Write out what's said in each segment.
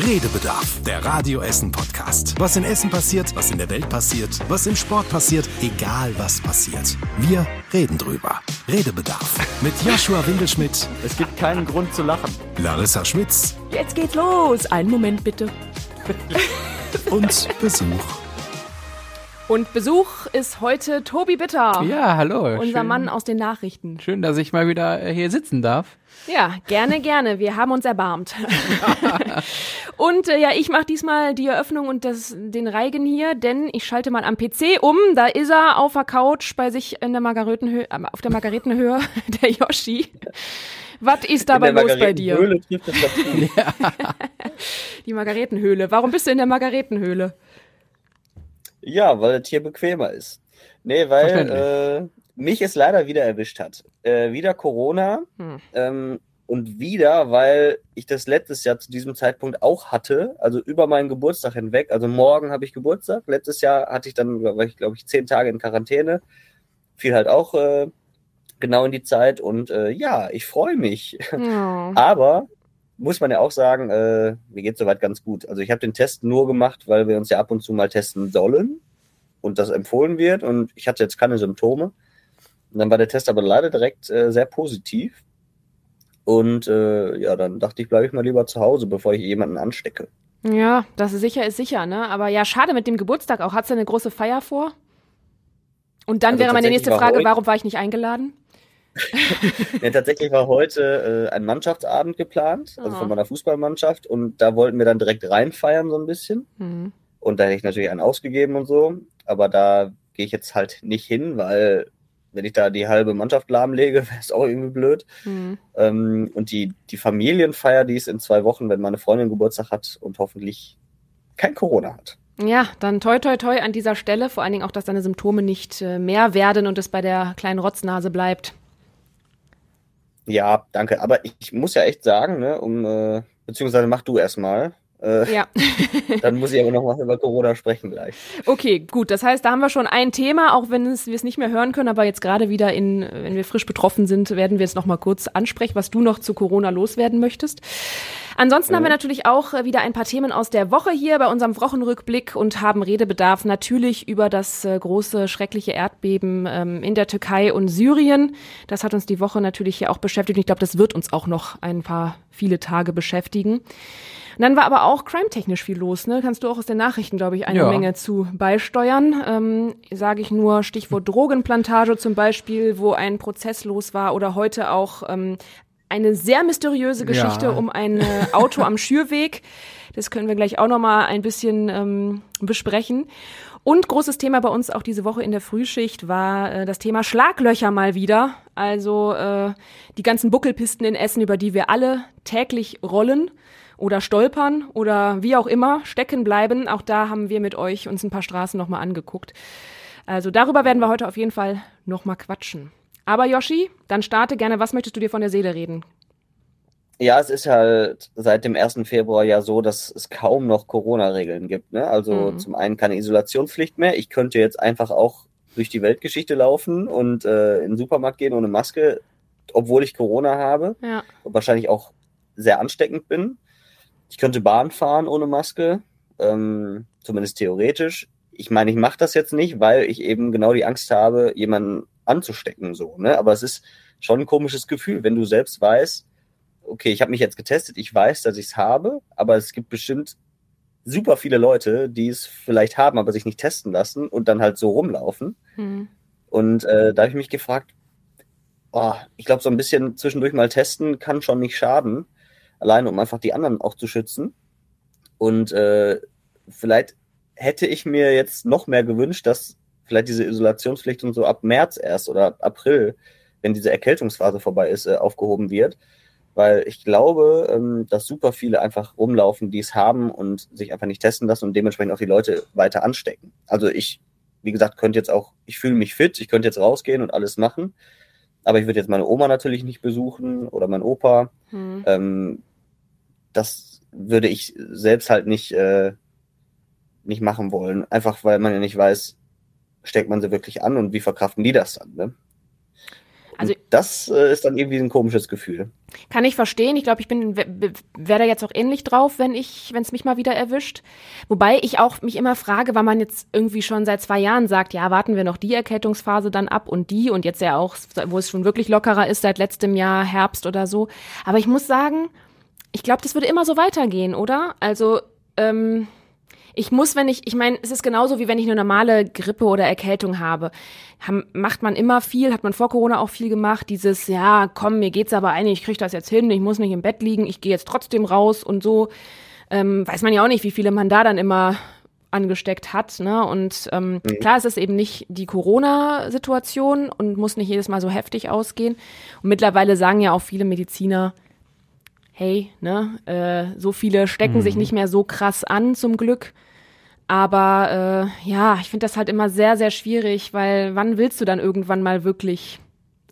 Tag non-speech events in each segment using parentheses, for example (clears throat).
Redebedarf, der Radio Essen Podcast. Was in Essen passiert, was in der Welt passiert, was im Sport passiert, egal was passiert. Wir reden drüber. Redebedarf mit Joshua Winkelschmidt. Es gibt keinen Grund zu lachen. Larissa Schmitz. Jetzt geht's los. Einen Moment bitte. und Besuch. Und Besuch ist heute Tobi Bitter. Ja, hallo. Unser schön, Mann aus den Nachrichten. Schön, dass ich mal wieder äh, hier sitzen darf. Ja, gerne, gerne. Wir haben uns erbarmt. (laughs) und äh, ja, ich mache diesmal die Eröffnung und das, den Reigen hier, denn ich schalte mal am PC um. Da ist er auf der Couch bei sich in der Margaretenhöhe, auf der Margaretenhöhe, (laughs) der Yoshi. Was ist dabei los bei dir? Höhle trifft es (laughs) ja. Die Margaretenhöhle. Warum bist du in der Margaretenhöhle? Ja, weil das hier bequemer ist. Nee, weil äh, mich es leider wieder erwischt hat. Äh, wieder Corona hm. ähm, und wieder, weil ich das letztes Jahr zu diesem Zeitpunkt auch hatte, also über meinen Geburtstag hinweg. Also morgen habe ich Geburtstag. Letztes Jahr hatte ich dann, war ich glaube ich, zehn Tage in Quarantäne. Fiel halt auch äh, genau in die Zeit und äh, ja, ich freue mich. Ja. (laughs) Aber muss man ja auch sagen, äh, mir geht soweit ganz gut. Also ich habe den Test nur gemacht, weil wir uns ja ab und zu mal testen sollen und das empfohlen wird und ich hatte jetzt keine Symptome. Und dann war der Test aber leider direkt äh, sehr positiv. Und äh, ja, dann dachte ich, bleibe ich mal lieber zu Hause, bevor ich jemanden anstecke. Ja, das ist sicher, ist sicher, ne? Aber ja, schade mit dem Geburtstag auch. Hat du eine große Feier vor? Und dann also wäre meine nächste Frage, warum war ich nicht eingeladen? (laughs) (laughs) ja, tatsächlich war heute äh, ein Mannschaftsabend geplant, also oh. von meiner Fußballmannschaft. Und da wollten wir dann direkt reinfeiern, so ein bisschen. Mhm. Und da hätte ich natürlich einen ausgegeben und so. Aber da gehe ich jetzt halt nicht hin, weil wenn ich da die halbe Mannschaft lahmlege, (laughs) wäre es auch irgendwie blöd. Mhm. Ähm, und die, die Familienfeier, die ist in zwei Wochen, wenn meine Freundin Geburtstag hat und hoffentlich kein Corona hat. Ja, dann toi toi toi an dieser Stelle, vor allen Dingen auch, dass deine Symptome nicht äh, mehr werden und es bei der kleinen Rotznase bleibt. Ja, danke. Aber ich muss ja echt sagen, ne, um, äh, beziehungsweise mach du erstmal. Äh, ja. (laughs) dann muss ich aber noch mal über Corona sprechen gleich. Okay, gut. Das heißt, da haben wir schon ein Thema, auch wenn es, wir es nicht mehr hören können, aber jetzt gerade wieder in, wenn wir frisch betroffen sind, werden wir es noch mal kurz ansprechen, was du noch zu Corona loswerden möchtest. Ansonsten haben wir natürlich auch äh, wieder ein paar Themen aus der Woche hier bei unserem Wochenrückblick und haben Redebedarf natürlich über das äh, große, schreckliche Erdbeben ähm, in der Türkei und Syrien. Das hat uns die Woche natürlich hier auch beschäftigt. Ich glaube, das wird uns auch noch ein paar viele Tage beschäftigen. Und dann war aber auch crime-technisch viel los, ne? Kannst du auch aus den Nachrichten, glaube ich, eine ja. Menge zu beisteuern. Ähm, Sage ich nur Stichwort Drogenplantage zum Beispiel, wo ein Prozess los war oder heute auch ähm, eine sehr mysteriöse Geschichte ja. um ein äh, Auto am Schürweg. Das können wir gleich auch noch mal ein bisschen ähm, besprechen. Und großes Thema bei uns auch diese Woche in der Frühschicht war äh, das Thema Schlaglöcher mal wieder. Also äh, die ganzen Buckelpisten in Essen, über die wir alle täglich rollen oder stolpern oder wie auch immer stecken bleiben. Auch da haben wir mit euch uns ein paar Straßen nochmal angeguckt. Also darüber werden wir heute auf jeden Fall nochmal quatschen. Aber Yoshi, dann starte gerne. Was möchtest du dir von der Seele reden? Ja, es ist halt seit dem 1. Februar ja so, dass es kaum noch Corona-Regeln gibt. Ne? Also mhm. zum einen keine Isolationspflicht mehr. Ich könnte jetzt einfach auch durch die Weltgeschichte laufen und äh, in den Supermarkt gehen ohne Maske, obwohl ich Corona habe ja. und wahrscheinlich auch sehr ansteckend bin. Ich könnte Bahn fahren ohne Maske, ähm, zumindest theoretisch. Ich meine, ich mache das jetzt nicht, weil ich eben genau die Angst habe, jemanden anzustecken. So, ne? Aber es ist schon ein komisches Gefühl, wenn du selbst weißt, okay, ich habe mich jetzt getestet, ich weiß, dass ich es habe, aber es gibt bestimmt super viele Leute, die es vielleicht haben, aber sich nicht testen lassen und dann halt so rumlaufen. Mhm. Und äh, da habe ich mich gefragt, oh, ich glaube, so ein bisschen zwischendurch mal testen kann schon nicht schaden, allein um einfach die anderen auch zu schützen. Und äh, vielleicht hätte ich mir jetzt noch mehr gewünscht, dass vielleicht diese Isolationspflicht und so ab März erst oder April, wenn diese Erkältungsphase vorbei ist, äh, aufgehoben wird. Weil ich glaube, ähm, dass super viele einfach rumlaufen, die es haben und sich einfach nicht testen lassen und dementsprechend auch die Leute weiter anstecken. Also ich, wie gesagt, könnte jetzt auch, ich fühle mich fit, ich könnte jetzt rausgehen und alles machen. Aber ich würde jetzt meine Oma natürlich nicht besuchen oder mein Opa. Hm. Ähm, das würde ich selbst halt nicht, äh, nicht machen wollen. Einfach weil man ja nicht weiß, steckt man sie wirklich an und wie verkraften die das dann? Ne? Also und das äh, ist dann irgendwie ein komisches Gefühl. Kann ich verstehen. Ich glaube, ich bin wäre da jetzt auch ähnlich drauf, wenn ich, wenn es mich mal wieder erwischt. Wobei ich auch mich immer frage, weil man jetzt irgendwie schon seit zwei Jahren sagt, ja, warten wir noch die Erkältungsphase dann ab und die und jetzt ja auch, wo es schon wirklich lockerer ist seit letztem Jahr Herbst oder so. Aber ich muss sagen, ich glaube, das würde immer so weitergehen, oder? Also ähm, ich muss, wenn ich, ich meine, es ist genauso wie wenn ich eine normale Grippe oder Erkältung habe. Ham, macht man immer viel, hat man vor Corona auch viel gemacht, dieses, ja, komm, mir geht's aber ein, ich krieg das jetzt hin, ich muss nicht im Bett liegen, ich gehe jetzt trotzdem raus und so. Ähm, weiß man ja auch nicht, wie viele man da dann immer angesteckt hat. Ne? Und ähm, mhm. klar, es ist eben nicht die Corona-Situation und muss nicht jedes Mal so heftig ausgehen. Und mittlerweile sagen ja auch viele Mediziner, hey, ne, äh, so viele stecken mhm. sich nicht mehr so krass an, zum Glück. Aber äh, ja, ich finde das halt immer sehr, sehr schwierig, weil wann willst du dann irgendwann mal wirklich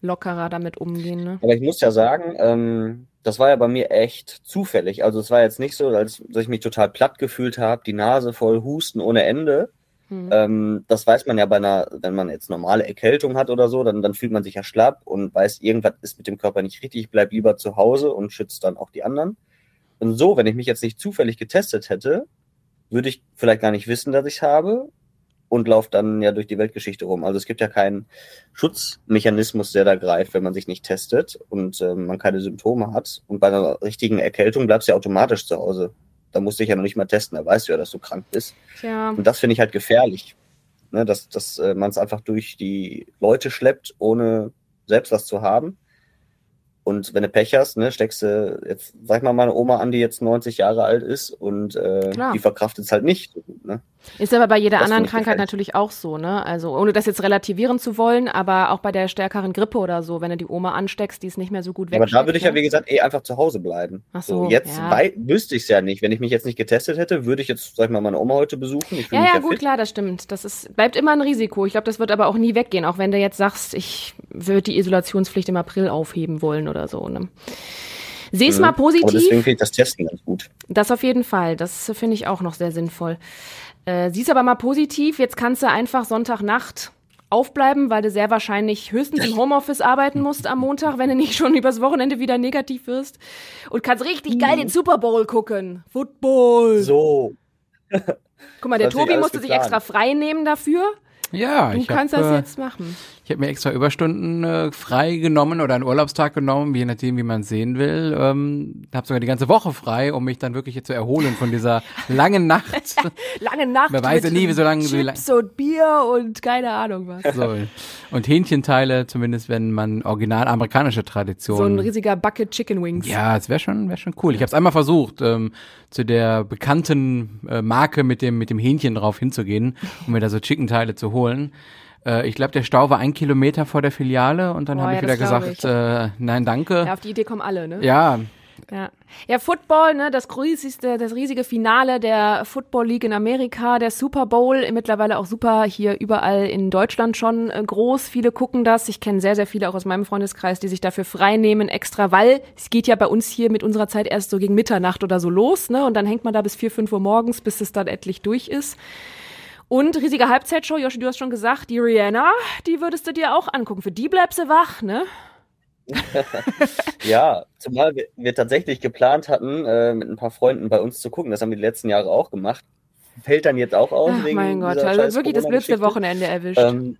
lockerer damit umgehen? Ne? Aber ich muss ja sagen, ähm, das war ja bei mir echt zufällig. Also es war jetzt nicht so, als dass ich mich total platt gefühlt habe, die Nase voll Husten ohne Ende. Hm. Ähm, das weiß man ja bei einer, wenn man jetzt normale Erkältung hat oder so, dann, dann fühlt man sich ja schlapp und weiß, irgendwas ist mit dem Körper nicht richtig, ich bleib lieber zu Hause und schützt dann auch die anderen. Und so, wenn ich mich jetzt nicht zufällig getestet hätte, würde ich vielleicht gar nicht wissen, dass ich habe und laufe dann ja durch die Weltgeschichte rum. Also es gibt ja keinen Schutzmechanismus, der da greift, wenn man sich nicht testet und äh, man keine Symptome hat. Und bei einer richtigen Erkältung bleibst du ja automatisch zu Hause. Da musst du dich ja noch nicht mal testen, da weißt du ja, dass du krank bist. Ja. Und das finde ich halt gefährlich. Ne, dass dass äh, man es einfach durch die Leute schleppt, ohne selbst was zu haben. Und wenn du Pech hast, ne, steckst du jetzt, sag ich mal, meine Oma an, die jetzt 90 Jahre alt ist und äh, die verkraftet es halt nicht. Ne? Ist aber bei jeder das anderen Krankheit natürlich auch so, ne? Also ohne das jetzt relativieren zu wollen, aber auch bei der stärkeren Grippe oder so, wenn du die Oma ansteckst, die ist nicht mehr so gut weg. Aber da würde ich ja, wie gesagt, eh einfach zu Hause bleiben. Ach so, so jetzt ja. bei, wüsste ich es ja nicht. Wenn ich mich jetzt nicht getestet hätte, würde ich jetzt, sag ich mal, meine Oma heute besuchen. Ich ja, ja, ja gut, fit. klar, das stimmt. Das ist, bleibt immer ein Risiko. Ich glaube, das wird aber auch nie weggehen, auch wenn du jetzt sagst, ich würde die Isolationspflicht im April aufheben wollen oder so, ne? Seh's mhm. mal positiv. Aber deswegen finde ich das Testen ganz gut. Das auf jeden Fall. Das finde ich auch noch sehr sinnvoll. Äh, sieh's aber mal positiv. Jetzt kannst du einfach Sonntagnacht aufbleiben, weil du sehr wahrscheinlich höchstens im Homeoffice arbeiten musst am Montag, wenn du nicht schon übers Wochenende wieder negativ wirst. Und kannst richtig geil den Super Bowl gucken. Football. So. Guck mal, der Tobi musste sich extra frei nehmen dafür. Ja, du ich kannst hab, das äh, jetzt machen. Ich habe mir extra Überstunden äh, frei genommen oder einen Urlaubstag genommen, je nachdem, wie man sehen will. Ähm, habe sogar die ganze Woche frei, um mich dann wirklich hier zu erholen von dieser (laughs) langen Nacht. (laughs) Lange Nacht. Man weiß ja nie, wie so lange. Wie Chips und Bier und keine Ahnung was. so. Und Hähnchenteile, zumindest wenn man original amerikanische Tradition. So ein riesiger Bucket Chicken Wings. Ja, es wäre schon, wäre schon cool. Ich habe es einmal versucht, ähm, zu der bekannten äh, Marke mit dem mit dem Hähnchen drauf hinzugehen, um mir da so Chicken-Teile zu holen. Äh, ich glaube, der Stau war ein Kilometer vor der Filiale und dann Oh, habe ja, ich wieder gesagt, äh, nein, danke. Ja, auf die Idee kommen alle, ne? Ja, Ja. ja, Football, ne, das riesigste, das riesige Finale der Football League in Amerika, der Super Bowl, mittlerweile auch super hier überall in Deutschland schon äh, groß. Viele gucken das. Ich kenne sehr, sehr viele auch aus meinem Freundeskreis, die sich dafür frei nehmen, extra, weil es geht ja bei uns hier mit unserer Zeit erst so gegen Mitternacht oder so los, ne? Und dann hängt man da bis vier, fünf Uhr morgens, bis es dann endlich durch ist. Und riesige Halbzeitshow, Joshi, du hast schon gesagt, die Rihanna, die würdest du dir auch angucken. Für die bleibst du wach, ne? (laughs) Ja, zumal wir, wir tatsächlich geplant hatten, äh, mit ein paar Freunden bei uns zu gucken. Das haben wir die letzten Jahre auch gemacht. Fällt dann jetzt auch aus. Ach wegen mein Gott, also wirklich das blödste. Wochenende erwischt. Ähm,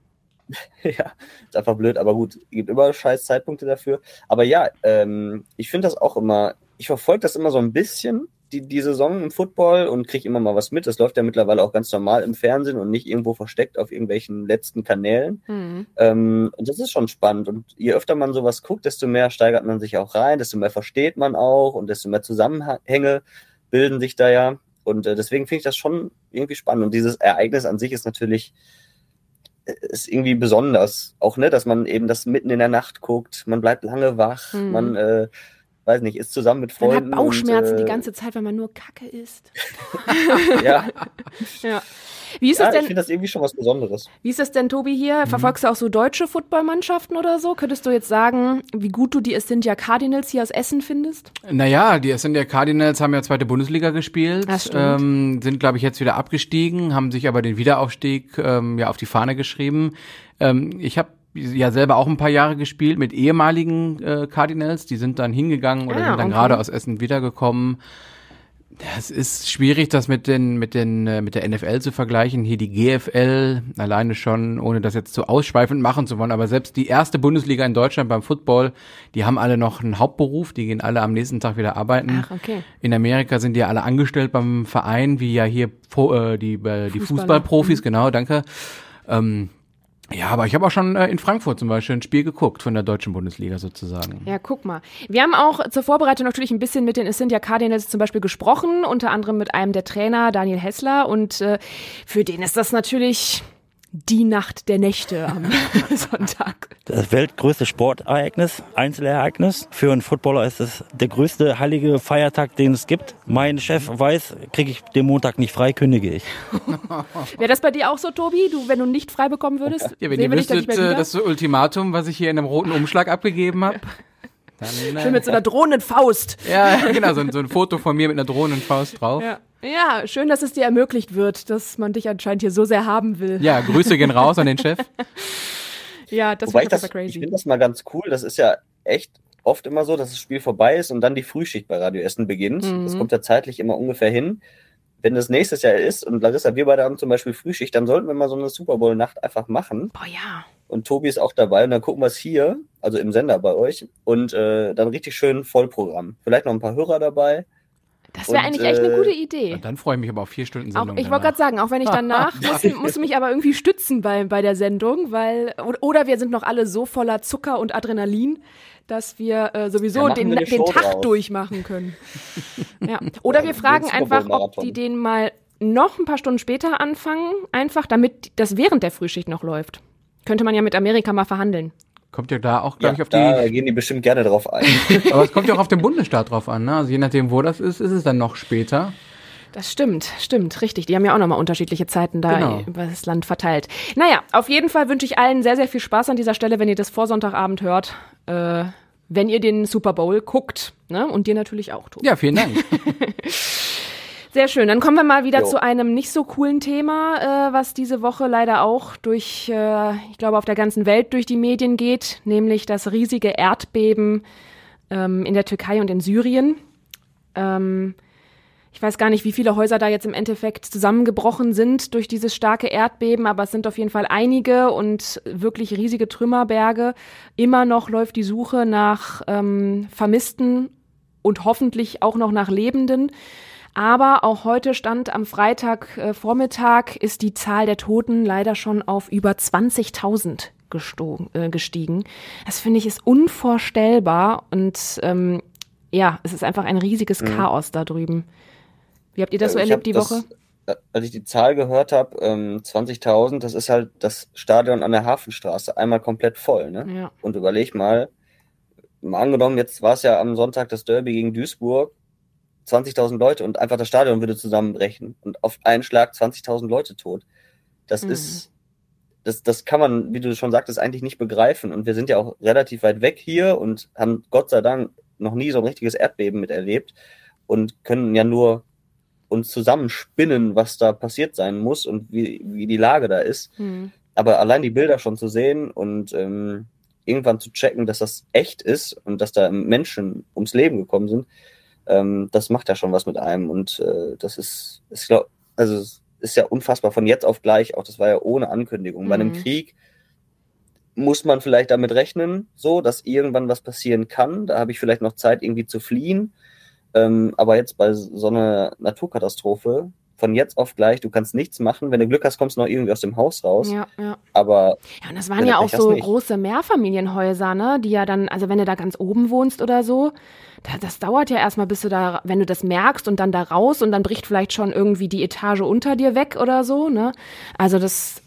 (laughs) ja, ist einfach blöd, aber gut, gibt immer scheiß Zeitpunkte dafür. Aber ja, ähm, ich finde das auch immer, ich verfolge das immer so ein bisschen, die, die Saison im Football und kriege immer mal was mit. Das läuft ja mittlerweile auch ganz normal im Fernsehen und nicht irgendwo versteckt auf irgendwelchen letzten Kanälen. Hm. Ähm, und das ist schon spannend. Und je öfter man sowas guckt, desto mehr steigert man sich auch rein, desto mehr versteht man auch und desto mehr Zusammenhänge bilden sich da ja. Und äh, deswegen finde ich das schon irgendwie spannend. Und dieses Ereignis an sich ist natürlich äh, ist irgendwie besonders. Auch, ne, dass man eben das mitten in der Nacht guckt, man bleibt lange wach, Mhm. man, äh, weiß nicht, ist zusammen mit Man Freunden. hat Bauchschmerzen und, äh, die ganze Zeit, weil man nur Kacke isst. (laughs) Ja, (laughs) Ja. Wie ist ja ich denn, finde das irgendwie schon was Besonderes. wie ist es denn, Tobi, hier? Verfolgst du auch so deutsche Footballmannschaften oder so? Könntest du jetzt sagen, wie gut du die Essindia Cardinals hier aus Essen findest? Naja, die Ascendia Cardinals haben ja zweite Bundesliga gespielt, Das stimmt. ähm, sind, glaube ich, jetzt wieder abgestiegen, haben sich aber den Wiederaufstieg ähm, ja auf die Fahne geschrieben. Ähm, ich habe ja selber auch ein paar Jahre gespielt mit ehemaligen äh, Cardinals. Die sind dann hingegangen oder Ah, sind dann okay. gerade aus Essen wiedergekommen. Das ist schwierig, das mit den mit den äh, mit der NFL zu vergleichen. Hier die GFL alleine schon, ohne das jetzt zu ausschweifend machen zu wollen. Aber selbst die erste Bundesliga in Deutschland beim Football, die haben alle noch einen Hauptberuf. Die gehen alle am nächsten Tag wieder arbeiten. Ach, okay. In Amerika sind die ja alle angestellt beim Verein, wie ja hier äh, die, äh, die. Fußballprofis, genau, danke. Ähm, ja, aber ich habe auch schon äh, in Frankfurt zum Beispiel ein Spiel geguckt von der deutschen Bundesliga sozusagen. Ja, guck mal. Wir haben auch zur Vorbereitung natürlich ein bisschen mit den ja Cardinals zum Beispiel gesprochen, unter anderem mit einem der Trainer, Daniel Hessler. Und äh, für den ist das natürlich die Nacht der Nächte am (laughs) Sonntag. Das weltgrößte Sportereignis, Einzelereignis. Für einen Footballer ist es der größte heilige Feiertag, den es gibt. Mein Chef weiß, kriege ich den Montag nicht frei, kündige ich. (laughs) Wäre das bei dir auch so, Tobi? Du, wenn du nicht frei bekommen würdest? Ja, wenn ihr wüsstet, äh, das Ultimatum, was ich hier in einem roten Umschlag abgegeben habe. (laughs) Dann, äh, Schön mit so einer drohenden Faust. ja, genau, so ein, so ein Foto von mir mit einer drohenden Faust drauf. Ja. ja, schön, dass es dir ermöglicht wird, dass man dich anscheinend hier so sehr haben will. Ja, Grüße gehen raus an den Chef. (laughs) Ja, das Wobei finde ich das, aber ich crazy. finde das mal ganz cool. Das ist ja echt oft immer so, dass das Spiel vorbei ist und dann die Frühschicht bei Radio Essen beginnt. Mhm. Das kommt ja zeitlich immer ungefähr hin. Wenn das nächstes Jahr ist und Larissa, wir beide haben zum Beispiel Frühschicht, dann sollten wir mal so eine Super Bowl-Nacht einfach machen. Boah, ja. Und Tobi ist auch dabei und dann gucken wir es hier, also im Sender bei euch und äh, dann richtig schön Vollprogramm. Vielleicht noch ein paar Hörer dabei. Das wäre eigentlich echt eine äh, gute Idee. Und dann freue ich mich aber auf vier Stunden Auch, Sendung. ich wollte gerade sagen, auch wenn ich (laughs) danach muss, muss mich aber irgendwie stützen bei, bei der Sendung, weil oder- wir sind noch alle so voller Zucker und Adrenalin, dass wir äh, sowieso Ja, den, wir den Tag draus. durchmachen können. (laughs) Ja. Oder Ja, wir fragen einfach, ob die den mal noch ein paar Stunden später anfangen, einfach damit das während der Frühschicht noch läuft. Könnte man ja mit Amerika mal verhandeln. Kommt ja da auch, Ja, glaube ich, auf da die. gehen die bestimmt gerne drauf ein. (laughs) Aber es kommt ja auch auf den Bundesstaat drauf an, ne? Also je nachdem, wo das ist, ist es dann noch später. Das stimmt, stimmt, richtig. Die haben ja auch nochmal unterschiedliche Zeiten da Genau. über das Land verteilt. Naja, auf jeden Fall wünsche ich allen sehr, sehr viel Spaß an dieser Stelle, wenn ihr das vor Sonntagabend hört. Äh, wenn ihr den Super Bowl guckt. Ne? Und dir natürlich auch, Tobi. Ja, vielen Dank. (laughs) Sehr schön. Dann kommen wir mal wieder Jo. zu einem nicht so coolen Thema, äh, was diese Woche leider auch durch, äh, ich glaube, auf der ganzen Welt durch die Medien geht, nämlich das riesige Erdbeben ähm, in der Türkei und in Syrien. Ähm, ich weiß gar nicht, wie viele Häuser da jetzt im Endeffekt zusammengebrochen sind durch dieses starke Erdbeben, aber es sind auf jeden Fall einige und wirklich riesige Trümmerberge. Immer noch läuft die Suche nach ähm, Vermissten und hoffentlich auch noch nach Lebenden. Aber auch heute stand am Freitag äh, Vormittag ist die Zahl der Toten leider schon auf über 20.000 gesto- äh, gestiegen. Das finde ich ist unvorstellbar und ähm, ja, es ist einfach ein riesiges Chaos da drüben. Wie habt ihr das so Äh, ich erlebt die hab Woche? Das, äh, als ich die Zahl gehört habe, ähm, 20.000, das ist halt das Stadion an der Hafenstraße, einmal komplett voll. Ne? Ja. Und überleg mal, mal angenommen, jetzt war es ja am Sonntag das Derby gegen Duisburg, 20.000 Leute und einfach das Stadion würde zusammenbrechen und auf einen Schlag 20.000 Leute tot. Das Mhm. ist, das, das kann man, wie du schon sagtest, eigentlich nicht begreifen. Und wir sind ja auch relativ weit weg hier und haben Gott sei Dank noch nie so ein richtiges Erdbeben miterlebt und können ja nur uns zusammenspinnen, was da passiert sein muss und wie, wie die Lage da ist. Hm. Aber allein die Bilder schon zu sehen und ähm, irgendwann zu checken, dass das echt ist und dass da Menschen ums Leben gekommen sind, ähm, das macht ja schon was mit einem. Und äh, das ist, ist glaub, also es ist ja unfassbar von jetzt auf gleich, auch das war ja ohne Ankündigung. Bei einem Mhm. Krieg muss man vielleicht damit rechnen, so, dass irgendwann was passieren kann. Da habe ich vielleicht noch Zeit, irgendwie zu fliehen. Ähm, aber jetzt bei so einer Naturkatastrophe, von jetzt auf gleich, du kannst nichts machen. Wenn du Glück hast, kommst du noch irgendwie aus dem Haus raus. Ja, ja. Aber Ja, und das waren ja auch so große Mehrfamilienhäuser, ne? Die ja dann, also wenn du da ganz oben wohnst oder so, da, das dauert ja erstmal, bis du da, wenn du das merkst und dann da raus und dann bricht vielleicht schon irgendwie die Etage unter dir weg oder so, ne? Also das,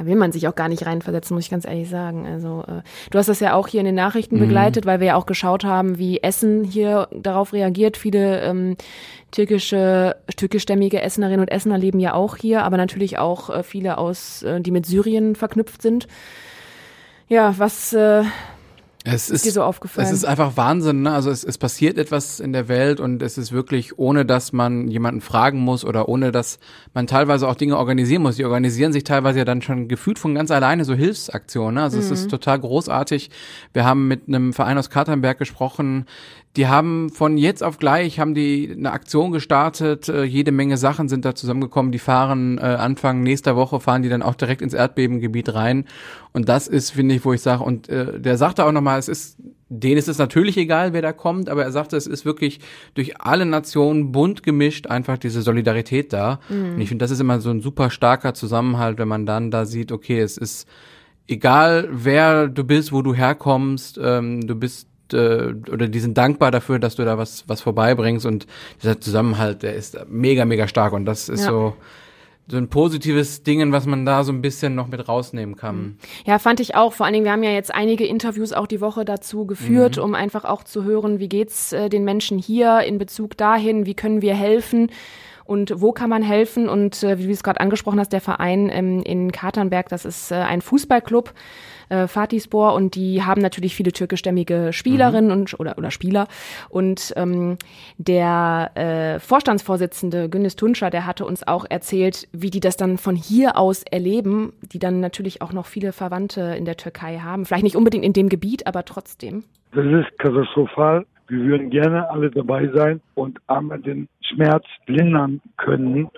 da will man sich auch gar nicht reinversetzen, muss ich ganz ehrlich sagen. Also äh, du hast das ja auch hier in den Nachrichten begleitet, weil wir ja auch geschaut haben, wie Essen hier darauf reagiert. Viele ähm, türkische, türkischstämmige Essenerinnen und Essener leben ja auch hier, aber natürlich auch äh, viele aus, äh, die mit Syrien verknüpft sind. Ja, was, äh, Es ist, ist dir so aufgefallen? Es ist einfach Wahnsinn. Ne? Also es, es passiert etwas in der Welt und es ist wirklich, ohne dass man jemanden fragen muss oder ohne dass man teilweise auch Dinge organisieren muss. Die organisieren sich teilweise ja dann schon gefühlt von ganz alleine so Hilfsaktionen. Ne? Also mhm. es ist mhm. total großartig. Wir haben mit einem Verein aus Katernberg gesprochen, die haben von jetzt auf gleich haben die eine Aktion gestartet. Äh, jede Menge Sachen sind da zusammengekommen. Die fahren äh, Anfang nächster Woche fahren die dann auch direkt ins Erdbebengebiet rein. Und das ist, finde ich, wo ich sage. Und äh, der sagte auch nochmal, es ist denen ist es natürlich egal, wer da kommt, aber er sagte, es ist wirklich durch alle Nationen bunt gemischt einfach diese Solidarität da. Mhm. Und ich finde, das ist immer so ein super starker Zusammenhalt, wenn man dann da sieht, okay, es ist egal, wer du bist, wo du herkommst, ähm, du bist äh, oder die sind dankbar dafür, dass du da was, was vorbeibringst und dieser Zusammenhalt, der ist mega, mega stark und das ist ja. so, so ein positives Ding, was man da so ein bisschen noch mit rausnehmen kann. Mhm. Ja, fand ich auch. Vor allen Dingen, wir haben ja jetzt einige Interviews auch die Woche dazu geführt, mhm. um einfach auch zu hören, wie geht's äh, den Menschen hier in Bezug dahin, wie können wir helfen und wo kann man helfen? Und äh, wie du es gerade angesprochen hast, der Verein ähm, in Katernberg, das ist äh, ein Fußballclub äh, Fatispor und die haben natürlich viele türkischstämmige Spielerinnen mhm. und oder oder Spieler und ähm, der äh, Vorstandsvorsitzende Günnis Tunscher, der hatte uns auch erzählt, wie die das dann von hier aus erleben, die dann natürlich auch noch viele Verwandte in der Türkei haben, vielleicht nicht unbedingt in dem Gebiet, aber trotzdem. Das ist katastrophal. Wir würden gerne alle dabei sein und einmal den Schmerz lindern können.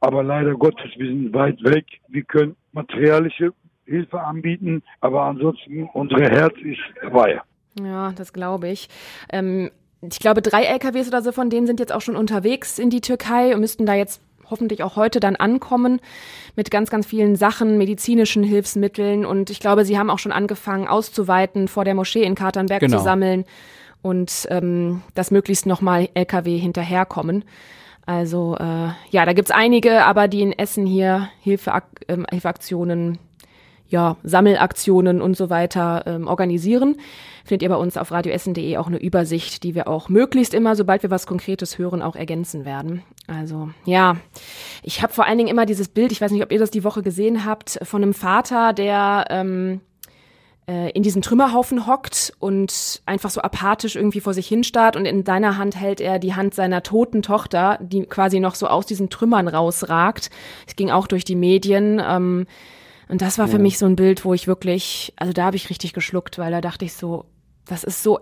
Aber leider Gottes, wir sind weit weg. Wir können materialische Hilfe anbieten. Aber ansonsten, unsere Herz ist dabei. Ja, das glaube ich. Ähm, ich glaube, drei LKWs oder so von denen sind jetzt auch schon unterwegs in die Türkei und müssten da jetzt hoffentlich auch heute dann ankommen mit ganz, ganz vielen Sachen, medizinischen Hilfsmitteln. Und ich glaube, sie haben auch schon angefangen auszuweiten, vor der Moschee in Katernberg genau. zu sammeln und ähm, dass möglichst nochmal LKW hinterherkommen. Also äh, ja, da gibt's einige, aber die in Essen hier Hilfe, ähm, Hilfeaktionen ja, Sammelaktionen und so weiter ähm, organisieren. Findet ihr bei uns auf radioessen.de auch eine Übersicht, die wir auch möglichst immer, sobald wir was Konkretes hören, auch ergänzen werden. Also ja, ich habe vor allen Dingen immer dieses Bild, ich weiß nicht, ob ihr das die Woche gesehen habt, von einem Vater, der ähm, äh, in diesen Trümmerhaufen hockt und einfach so apathisch irgendwie vor sich hinstarrt und in seiner Hand hält er die Hand seiner toten Tochter, die quasi noch so aus diesen Trümmern rausragt. Es ging auch durch die Medien. Ähm, und das war für mich so ein Bild, wo ich wirklich, also da habe ich richtig geschluckt, weil da dachte ich so, das ist so,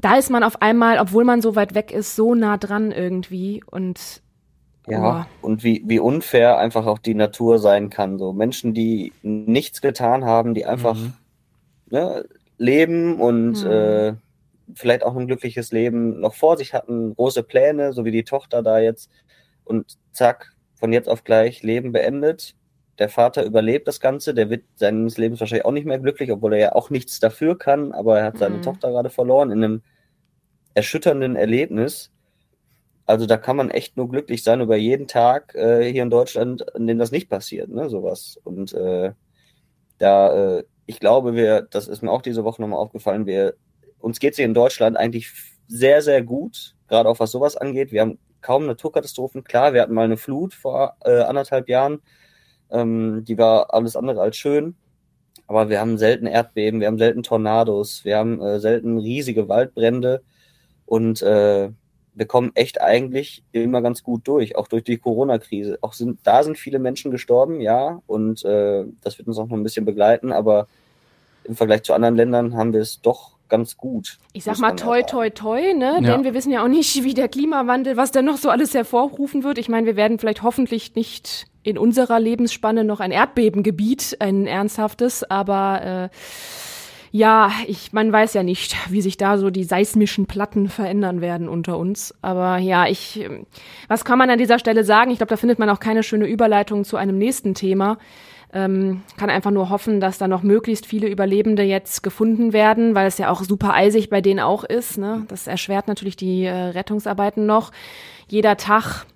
da ist man auf einmal, obwohl man so weit weg ist, so nah dran irgendwie und ja, oh. und wie, wie unfair einfach auch die Natur sein kann. So Menschen, die nichts getan haben, die einfach mhm. ne, leben und mhm. äh, vielleicht auch ein glückliches Leben noch vor sich hatten, große Pläne, so wie die Tochter da jetzt. Und zack, von jetzt auf gleich Leben beendet der Vater überlebt das Ganze, der wird seines Lebens wahrscheinlich auch nicht mehr glücklich, obwohl er ja auch nichts dafür kann, aber er hat seine mhm. Tochter gerade verloren in einem erschütternden Erlebnis. Also da kann man echt nur glücklich sein über jeden Tag äh, hier in Deutschland, in dem das nicht passiert, ne, sowas. Und äh, da, äh, ich glaube, wir, das ist mir auch diese Woche nochmal aufgefallen, wir, uns geht es hier in Deutschland eigentlich sehr, sehr gut, gerade auch was sowas angeht. Wir haben kaum Naturkatastrophen. Klar, wir hatten mal eine Flut vor äh, anderthalb Jahren, ähm, die war alles andere als schön. Aber wir haben selten Erdbeben, wir haben selten Tornados, wir haben äh, selten riesige Waldbrände und äh, wir kommen echt eigentlich immer ganz gut durch, auch durch die Corona-Krise. Auch sind, da sind viele Menschen gestorben, ja, und äh, das wird uns auch noch ein bisschen begleiten, aber im Vergleich zu anderen Ländern haben wir es doch ganz gut. Ich sag mal toi, toi, toi, ne? Ja. Denn wir wissen ja auch nicht, (laughs) wie der Klimawandel, was da noch so alles hervorrufen wird. Ich meine, wir werden vielleicht hoffentlich nicht in unserer Lebensspanne noch ein Erdbebengebiet, ein ernsthaftes, aber äh, ja, ich, man weiß ja nicht, wie sich da so die seismischen Platten verändern werden unter uns. Aber ja, ich, was kann man an dieser Stelle sagen? Ich glaube, da findet man auch keine schöne Überleitung zu einem nächsten Thema. Ähm, kann einfach nur hoffen, dass da noch möglichst viele Überlebende jetzt gefunden werden, weil es ja auch super eisig bei denen auch ist. Ne? Das erschwert natürlich die äh, Rettungsarbeiten noch. Jeder Tag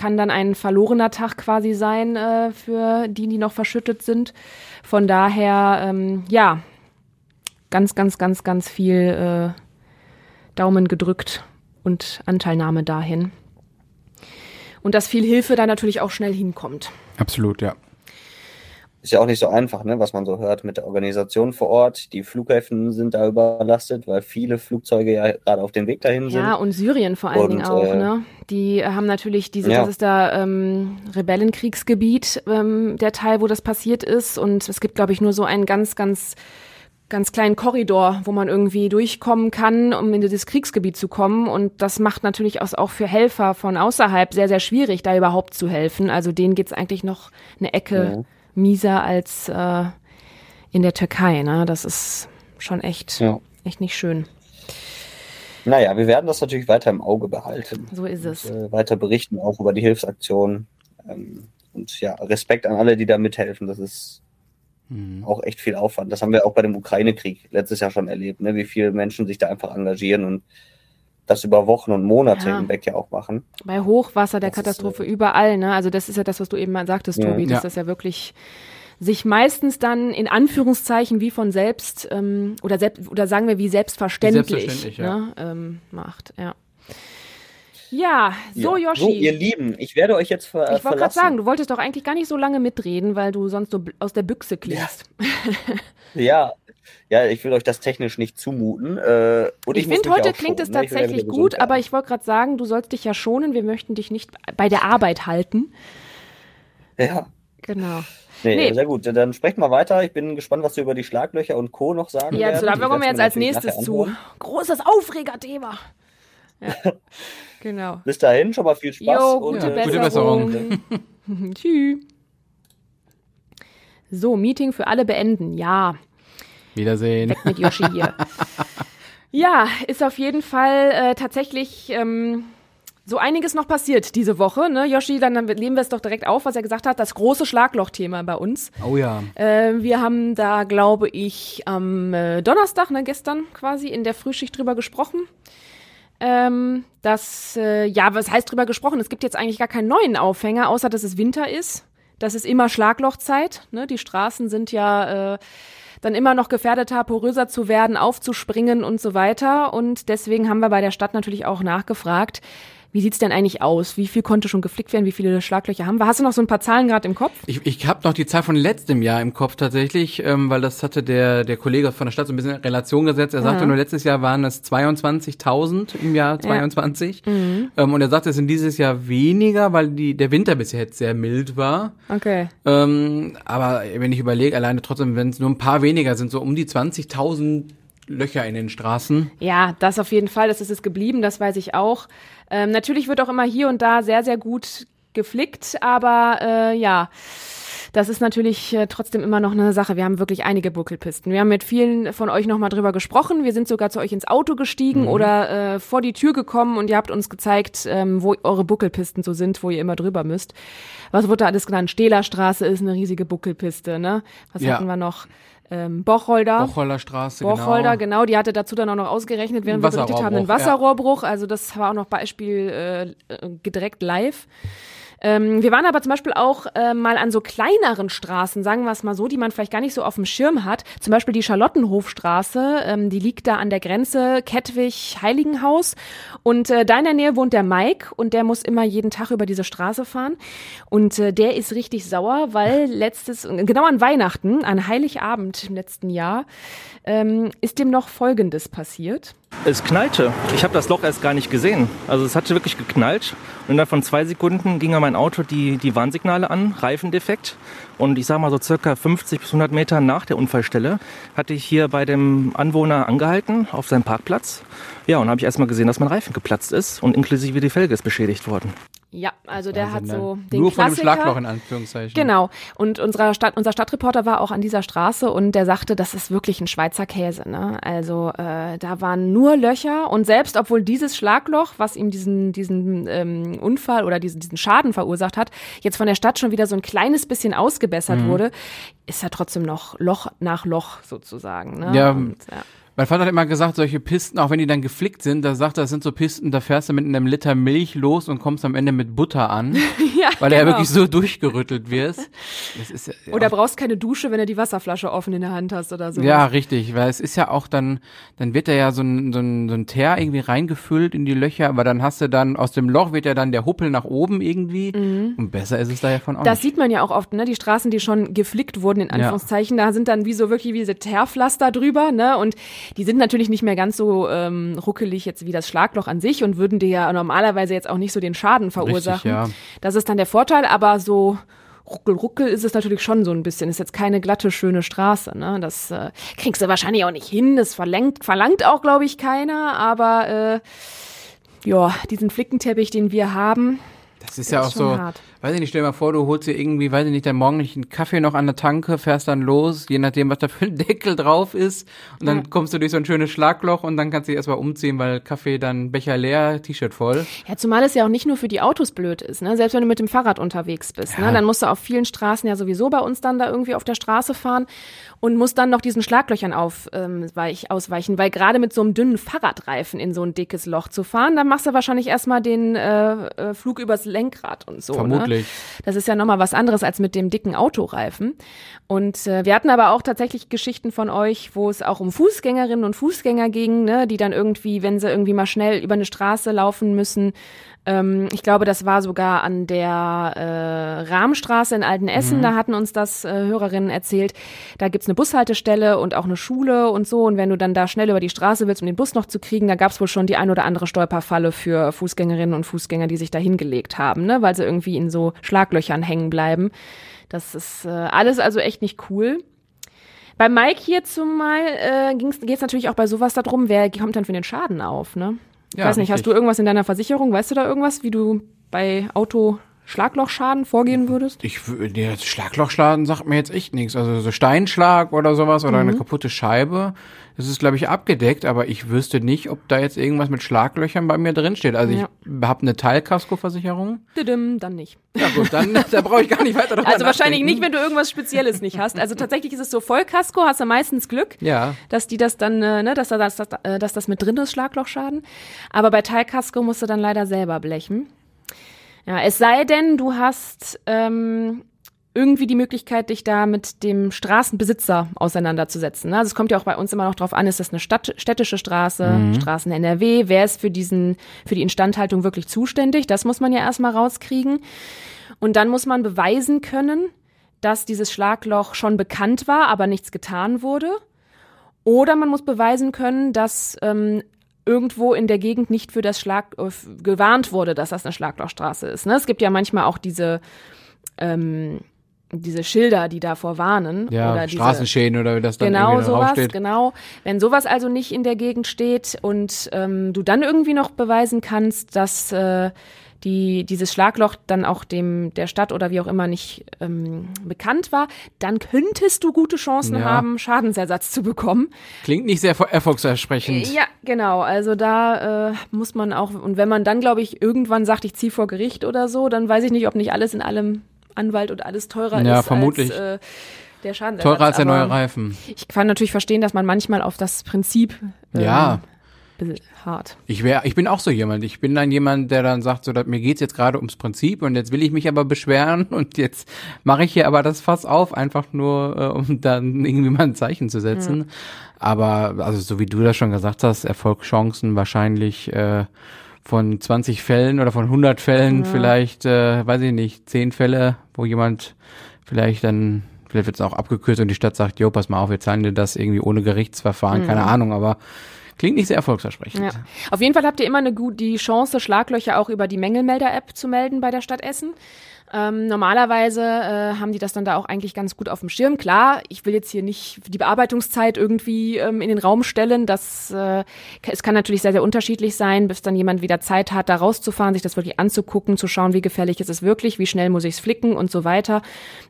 kann dann ein verlorener Tag quasi sein äh, für die, die noch verschüttet sind. Von daher, ähm, ja, ganz, ganz, ganz, ganz viel äh, Daumen gedrückt und Anteilnahme dahin. Und dass viel Hilfe da natürlich auch schnell hinkommt. Absolut, ja. Ist ja auch nicht so einfach, ne, was man so hört mit der Organisation vor Ort. Die Flughäfen sind da überlastet, weil viele Flugzeuge ja gerade auf dem Weg dahin sind. Ja, und Syrien vor allen Und, Dingen auch, äh, ne? Die haben natürlich diese, Ja. das ist da ähm, Rebellenkriegsgebiet, ähm, der Teil, wo das passiert ist. Und es gibt, glaube ich, nur so einen ganz, ganz ganz kleinen Korridor, wo man irgendwie durchkommen kann, um in dieses Kriegsgebiet zu kommen. Und das macht natürlich auch auch für Helfer von außerhalb sehr, sehr schwierig, da überhaupt zu helfen. Also denen geht's eigentlich noch eine Ecke Ja. Mieser als äh, in der Türkei. Ne? Das ist schon echt, Ja. echt nicht schön. Naja, wir werden das natürlich weiter im Auge behalten. So ist es. Und, äh, weiter berichten, auch über die Hilfsaktion. Ähm, und ja, Respekt an alle, die da mithelfen. Das ist Mhm. auch echt viel Aufwand. Das haben wir auch bei dem Ukraine-Krieg letztes Jahr schon erlebt, ne? wie viele Menschen sich da einfach engagieren und das über Wochen und Monate Ja. hinweg ja auch machen. Bei Hochwasser, der Das ist, Katastrophe überall, ne? Also das ist ja das, was du eben mal sagtest, Ja. Tobi, dass Ja. das ja wirklich sich meistens dann in Anführungszeichen wie von selbst ähm, oder selbst oder sagen wir wie selbstverständlich, Selbstverständlich, ja. ne? ähm, macht. Ja. Ja, so ja. Yoshi. So, ihr Lieben, ich werde euch jetzt ver ich wollte gerade verlassen. sagen, du wolltest doch eigentlich gar nicht so lange mitreden, weil du sonst so aus der Büchse klingst. Ja, ja, (laughs) ich will euch das technisch nicht zumuten. Äh, und Ich, muss finde, heute klingt es ne? Ich ja tatsächlich gut, aber ich wollte gerade sagen, du sollst dich ja schonen. Wir möchten dich nicht bei der Arbeit halten. Ja, Genau. nee, Nee. sehr gut. Dann sprechen wir weiter. Ich bin gespannt, was wir über die Schlaglöcher und Co. noch sagen Ja, zu, da kommen wir jetzt als nächstes zu. Großes Aufregerthema. Ja, (laughs) genau. Bis dahin schon mal viel Spaß Jo, und gute äh, gute Besserung. (laughs) Tschüss. So, Meeting für alle beenden. Ja, Wiedersehen. weg mit Yoshi hier. (laughs) ja, ist auf jeden Fall äh, tatsächlich ähm, so einiges noch passiert diese Woche. Ne? Yoshi, dann nehmen wir es doch direkt auf, was er gesagt hat. Das große Schlagloch-Thema bei uns. Oh ja. Äh, wir haben da, glaube ich, am äh, Donnerstag, ne, gestern quasi, in der Frühschicht drüber gesprochen. Ähm, dass, äh, ja, was heißt drüber gesprochen? Es gibt jetzt eigentlich gar keinen neuen Aufhänger, außer dass es Winter ist. Das ist immer Schlaglochzeit. Ne? Die Straßen sind ja äh, dann immer noch gefährdeter, poröser zu werden, aufzuspringen und so weiter. Und deswegen haben wir bei der Stadt natürlich auch nachgefragt, wie sieht's denn eigentlich aus? Wie viel konnte schon geflickt werden? Wie viele Schlaglöcher haben wir? Hast du noch so ein paar Zahlen gerade im Kopf? Ich, ich habe noch die Zahl von letztem Jahr im Kopf tatsächlich, ähm, weil das hatte der, der Kollege von der Stadt so ein bisschen in Relation gesetzt. Er sagte Ja. nur, letztes Jahr waren es 22.000 im Jahr 22. Ähm, und er sagte, es sind dieses Jahr weniger, weil die, der Winter bisher jetzt sehr mild war. Okay. Ähm, aber wenn ich überlege, alleine trotzdem, wenn es nur ein paar weniger sind, so um die 20.000 Löcher in den Straßen. Ja, das auf jeden Fall, das ist es geblieben, das weiß ich auch. Ähm, natürlich wird auch immer hier und da sehr, sehr gut geflickt, aber äh, ja, das ist natürlich äh, trotzdem immer noch eine Sache. Wir haben wirklich einige Buckelpisten. Wir haben mit vielen von euch nochmal drüber gesprochen. Wir sind sogar zu euch ins Auto gestiegen oder äh, vor die Tür gekommen und ihr habt uns gezeigt, ähm, wo eure Buckelpisten so sind, wo ihr immer drüber müsst. Was wurde da alles genannt? Stehlerstraße ist eine riesige Buckelpiste, ne? Was Ja. hatten wir noch? Ähm, Bocholder. Bocholder Straße, Borcholder, genau. genau, die hatte dazu dann auch noch ausgerechnet, während wir berichtet haben, einen Wasserrohrbruch, Wasserrohrbruch. Also das war auch noch Beispiel äh, äh, direkt live. Ähm, wir waren aber zum Beispiel auch äh, mal an so kleineren Straßen, sagen wir es mal so, die man vielleicht gar nicht so auf dem Schirm hat. Zum Beispiel die Charlottenhofstraße, ähm, die liegt da an der Grenze Kettwig-Heiligenhaus. Und äh, da in der Nähe wohnt der Mike und der muss immer jeden Tag über diese Straße fahren. Und äh, der ist richtig sauer, weil (laughs) letztes, genau an Weihnachten, an Heiligabend im letzten Jahr, ähm, ist dem noch Folgendes passiert. Es knallte. Ich habe das Loch erst gar nicht gesehen. Also es hatte wirklich geknallt. Und innerhalb von zwei Sekunden ging an mein Auto die, die Warnsignale an, Reifendefekt. Und ich sage mal so circa 50 bis 100 Meter nach der Unfallstelle hatte ich hier bei dem Anwohner angehalten auf seinem Parkplatz. Ja, und habe ich erstmal gesehen, dass mein Reifen geplatzt ist und inklusive die Felge ist beschädigt worden. Ja, also der hat ne? so den Nur von dem Klassiker. Schlagloch in Anführungszeichen. Genau. Und unser, Stadt, unser Stadtreporter war auch an dieser Straße und der sagte, das ist wirklich ein Schweizer Käse. Ne? Also äh, da waren nur Löcher und selbst obwohl dieses Schlagloch, was ihm diesen, diesen ähm, Unfall oder diesen, diesen Schaden verursacht hat, jetzt von der Stadt schon wieder so ein kleines bisschen ausgebessert Mhm. wurde, ist ja trotzdem noch Loch nach Loch sozusagen. Ne? Ja, und, ja. Mein Vater hat immer gesagt, solche Pisten, auch wenn die dann geflickt sind, da sagt er, das sind so Pisten, da fährst du mit einem Liter Milch los und kommst am Ende mit Butter an, (laughs) ja, weil genau. er wirklich so durchgerüttelt wirst. Ist, ja. Oder brauchst keine Dusche, wenn du die Wasserflasche offen in der Hand hast oder so. Ja, richtig, weil es ist ja auch dann, dann wird da ja so ein, so ein, so ein Teer irgendwie reingefüllt in die Löcher, aber dann hast du dann, aus dem Loch wird ja dann der Huppel nach oben irgendwie mhm. und besser ist es da ja von auch Das nicht. sieht man ja auch oft, ne, die Straßen, die schon geflickt wurden, in Anführungszeichen, ja. da sind dann wie so wirklich wie diese Teerpflaster drüber, ne, und die sind natürlich nicht mehr ganz so ähm, ruckelig jetzt wie das Schlagloch an sich und würden dir ja normalerweise jetzt auch nicht so den Schaden verursachen. Richtig, ja. Das ist dann der Vorteil, aber so ruckel ruckel ist es natürlich schon so ein bisschen. Ist jetzt keine glatte, schöne Straße. Ne? Das äh, kriegst du wahrscheinlich auch nicht hin. Das verlangt, verlangt auch, glaube ich, keiner. Aber äh, ja, diesen Flickenteppich, den wir haben, das ist ja auch ist so, hart. Weiß ich nicht, stell dir mal vor, du holst dir irgendwie, weiß ich nicht, deinen morgendlichen Kaffee noch an der Tanke, fährst dann los, je nachdem, was da für ein (laughs) Deckel drauf ist. Und dann ja. kommst du durch so ein schönes Schlagloch und dann kannst du dich erstmal umziehen, weil Kaffee dann Becher leer, T-Shirt voll. Ja, zumal es ja auch nicht nur für die Autos blöd ist, ne? Selbst wenn du mit dem Fahrrad unterwegs bist, ne? ja. ne? Dann musst du auf vielen Straßen ja sowieso bei uns dann da irgendwie auf der Straße fahren und musst dann noch diesen Schlaglöchern auf, ähm, weich, ausweichen, weil gerade mit so einem dünnen Fahrradreifen in so ein dickes Loch zu fahren, dann machst du wahrscheinlich erstmal den äh, äh, Flug übers Lenkrad und so. Ne? Vermutlich. Ne? Das ist ja nochmal was anderes als mit dem dicken Autoreifen. Und äh, wir hatten aber auch tatsächlich Geschichten von euch, wo es auch um Fußgängerinnen und Fußgänger ging, ne, die dann irgendwie, wenn sie irgendwie mal schnell über eine Straße laufen müssen, ähm, ich glaube, das war sogar an der äh, Rahmstraße in Altenessen. Mhm. Da hatten uns das äh, Hörerinnen erzählt. Da gibt's eine Bushaltestelle und auch eine Schule und so. Und wenn du dann da schnell über die Straße willst, um den Bus noch zu kriegen, da gab's wohl schon die ein oder andere Stolperfalle für Fußgängerinnen und Fußgänger, die sich da hingelegt haben, ne? weil sie irgendwie in so Schlaglöchern hängen bleiben. Das ist äh, alles also echt nicht cool. Bei Mike hier zumal äh, geht es natürlich auch bei sowas darum, wer kommt dann für den Schaden auf, ne? Ich ja, weiß nicht, richtig. hast du irgendwas in deiner Versicherung? Weißt du da irgendwas, wie du bei Auto Schlaglochschaden vorgehen würdest? Ich der Schlaglochschaden sagt mir jetzt echt nichts. Also so Steinschlag oder sowas oder mhm. eine kaputte Scheibe, das ist glaube ich abgedeckt, aber ich wüsste nicht, ob da jetzt irgendwas mit Schlaglöchern bei mir drin steht. Also ja. ich habe eine Teilkaskoversicherung. Dann nicht. Ja gut, dann (laughs) da brauche ich gar nicht weiter drüber Also wahrscheinlich nicht, wenn du irgendwas Spezielles nicht hast. Also tatsächlich ist es so Vollkasko, hast du meistens Glück, ja. dass die das dann, äh, ne, dass, da, dass, äh, dass das mit drin ist, Schlaglochschaden. Aber bei Teilkasko musst du dann leider selber blechen. Ja, es sei denn, du hast ähm, irgendwie die Möglichkeit, dich da mit dem Straßenbesitzer auseinanderzusetzen. Ne? Also es kommt ja auch bei uns immer noch drauf an, ist das eine Stadt, städtische Straße, mhm. Straßen NRW, wer ist für diesen, für die Instandhaltung wirklich zuständig? Das muss man ja erstmal rauskriegen. Und dann muss man beweisen können, dass dieses Schlagloch schon bekannt war, aber nichts getan wurde. Oder man muss beweisen können, dass ähm, irgendwo in der Gegend nicht für das Schlag äh, gewarnt wurde, dass das eine Schlaglochstraße ist. Ne? Es gibt ja manchmal auch diese ähm, diese Schilder, die davor warnen. Ja, oder Straßenschäden oder wie das dann genau irgendwie sowas, draufsteht. Genau, wenn sowas also nicht in der Gegend steht und ähm, du dann irgendwie noch beweisen kannst, dass äh, die, dieses Schlagloch dann auch dem der Stadt oder wie auch immer nicht ähm, bekannt war, dann könntest du gute Chancen ja. haben, Schadensersatz zu bekommen. Klingt nicht sehr erfolgsversprechend. Ja, genau. Also da äh, muss man auch, und wenn man dann, glaube ich, irgendwann sagt, ich ziehe vor Gericht oder so, dann weiß ich nicht, ob nicht alles in allem Anwalt und alles teurer ja, ist vermutlich. als äh, der Schadensersatz. Teurer als der neue Reifen. Ich kann natürlich verstehen, dass man manchmal auf das Prinzip ähm, ja hart. Ich wäre, ich bin auch so jemand. Ich bin dann jemand, der dann sagt, so, mir geht's jetzt gerade ums Prinzip und jetzt will ich mich aber beschweren (laughs) und jetzt mache ich hier aber das Fass auf, einfach nur, äh, um dann (laughs) irgendwie mal ein Zeichen zu setzen. Mhm. Aber also so wie du das schon gesagt hast, Erfolgschancen wahrscheinlich äh, von 20 Fällen oder von 100 Fällen ja. vielleicht, äh, weiß ich nicht, 10 Fälle, wo jemand vielleicht dann Vielleicht wird es auch abgekürzt und die Stadt sagt, jo, pass mal auf, wir zahlen dir das irgendwie ohne Gerichtsverfahren, mhm. keine Ahnung, aber Klingt nicht sehr erfolgsversprechend. Ja. Auf jeden Fall habt ihr immer eine gut, die Chance, Schlaglöcher auch über die Mängelmelder-App zu melden bei der Stadt Essen. Ähm, normalerweise äh, haben die das dann da auch eigentlich ganz gut auf dem Schirm. Klar, ich will jetzt hier nicht die Bearbeitungszeit irgendwie ähm, in den Raum stellen. Das äh, es kann natürlich sehr, sehr unterschiedlich sein, bis dann jemand wieder Zeit hat, da rauszufahren, sich das wirklich anzugucken, zu schauen, wie gefährlich ist es wirklich, wie schnell muss ich es flicken und so weiter.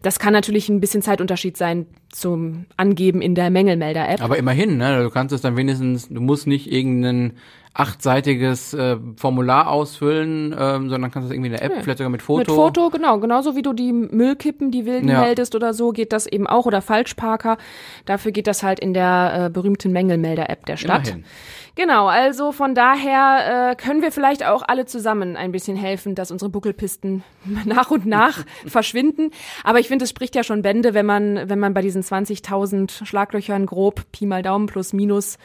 Das kann natürlich ein bisschen Zeitunterschied sein zum Angeben in der Mängelmelder-App. Aber immerhin, ne? Du kannst es dann wenigstens, du musst nicht irgendeinen achtseitiges äh, Formular ausfüllen, ähm, sondern kannst du das irgendwie in der App, Ja. vielleicht sogar mit Foto. Mit Foto, genau. Genauso wie du die Müllkippen, die wilden Ja. meldest oder so, geht das eben auch. Oder Falschparker. Dafür geht das halt in der äh, berühmten Mängelmelder-App der Stadt. Immerhin. Genau, also von daher äh, können wir vielleicht auch alle zusammen ein bisschen helfen, dass unsere Buckelpisten (laughs) nach und nach (laughs) verschwinden. Aber ich finde, es spricht ja schon Bände, wenn man, wenn man bei diesen 20.000 Schlaglöchern grob Pi mal Daumen plus minus